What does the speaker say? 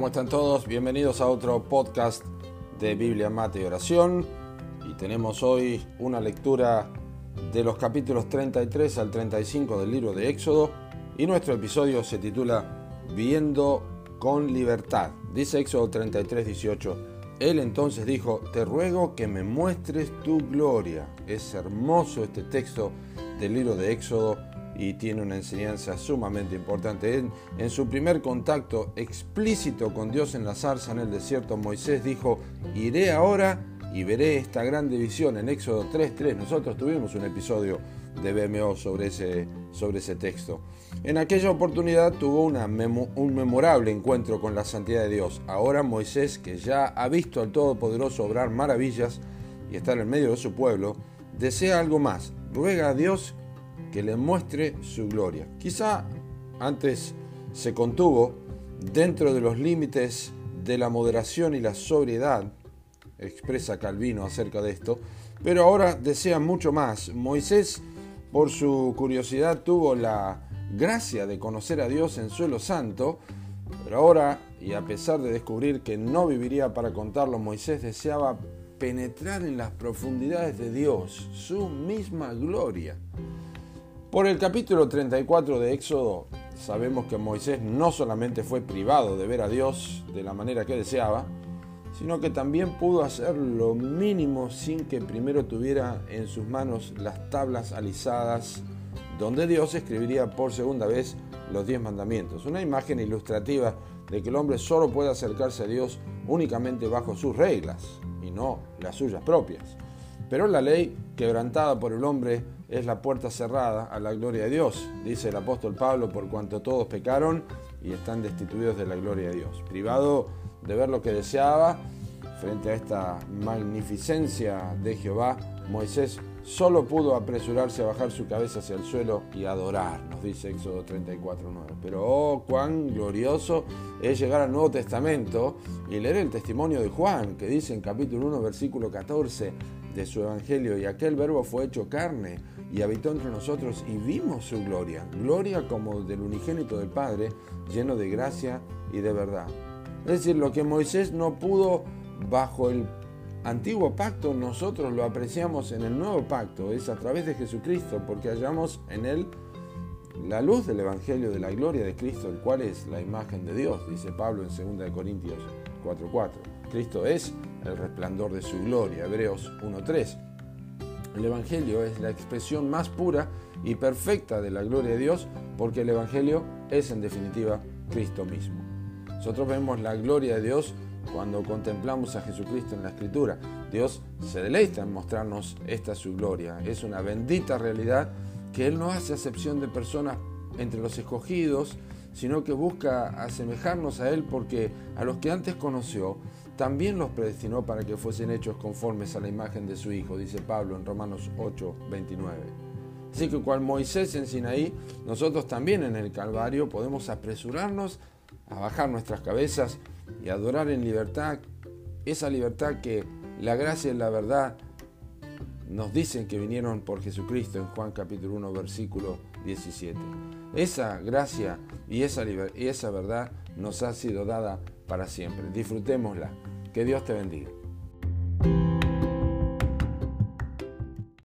¿Cómo están todos? Bienvenidos a otro podcast de Biblia, Mate y Oración. Y tenemos hoy una lectura de los capítulos 33 al 35 del libro de Éxodo. Y nuestro episodio se titula Viendo con libertad. Dice Éxodo 33, 18. Él entonces dijo, te ruego que me muestres tu gloria. Es hermoso este texto del libro de Éxodo y tiene una enseñanza sumamente importante. En, su primer contacto explícito con Dios en la zarza en el desierto, Moisés dijo, iré ahora y veré esta gran división en Éxodo 3.3. Nosotros tuvimos un episodio de BMO sobre ese, sobre ese texto. En aquella oportunidad tuvo un memorable encuentro con la santidad de Dios. Ahora Moisés, que ya ha visto al Todopoderoso obrar maravillas y estar en medio de su pueblo, desea algo más. Ruega a Dios que le muestre su gloria. Quizá antes se contuvo dentro de los límites de la moderación y la sobriedad, expresa Calvino acerca de esto, pero ahora desea mucho más. Moisés, por su curiosidad, tuvo la gracia de conocer a Dios en suelo santo, pero ahora, y a pesar de descubrir que no viviría para contarlo, Moisés deseaba penetrar en las profundidades de Dios, su misma gloria. Por el capítulo 34 de Éxodo sabemos que Moisés no solamente fue privado de ver a Dios de la manera que deseaba, sino que también pudo hacer lo mínimo sin que primero tuviera en sus manos las tablas alisadas donde Dios escribiría por segunda vez los diez mandamientos. Una imagen ilustrativa de que el hombre solo puede acercarse a Dios únicamente bajo sus reglas no las suyas propias. Pero la ley quebrantada por el hombre es la puerta cerrada a la gloria de Dios, dice el apóstol Pablo, por cuanto todos pecaron y están destituidos de la gloria de Dios. Privado de ver lo que deseaba, frente a esta magnificencia de Jehová, Moisés solo pudo apresurarse a bajar su cabeza hacia el suelo y adorar, nos dice Éxodo 34.9. Pero oh, cuán glorioso es llegar al Nuevo Testamento y leer el testimonio de Juan, que dice en capítulo 1, versículo 14 de su Evangelio, y aquel verbo fue hecho carne y habitó entre nosotros y vimos su gloria, gloria como del unigénito del Padre, lleno de gracia y de verdad. Es decir, lo que Moisés no pudo bajo el antiguo pacto, nosotros lo apreciamos en el nuevo pacto, es a través de Jesucristo, porque hallamos en él la luz del Evangelio de la gloria de Cristo, el cual es la imagen de Dios, dice Pablo en 2 Corintios 4:4. Cristo es el resplandor de su gloria, Hebreos 1:3. El Evangelio es la expresión más pura y perfecta de la gloria de Dios porque el Evangelio es en definitiva Cristo mismo. Nosotros vemos la gloria de Dios cuando contemplamos a Jesucristo en la Escritura. Dios se deleita en mostrarnos esta su gloria. Es una bendita realidad que Él no hace acepción de personas entre los escogidos, sino que busca asemejarnos a Él porque a los que antes conoció, también los predestinó para que fuesen hechos conformes a la imagen de su Hijo, dice Pablo en Romanos 8, 29. Así que cual Moisés en Sinaí, nosotros también en el Calvario podemos apresurarnos a bajar nuestras cabezas y adorar en libertad, esa libertad que la gracia y la verdad nos dicen que vinieron por Jesucristo en Juan capítulo 1 versículo 17. Esa gracia y esa, y esa verdad nos ha sido dada para siempre. Disfrutémosla. Que Dios te bendiga.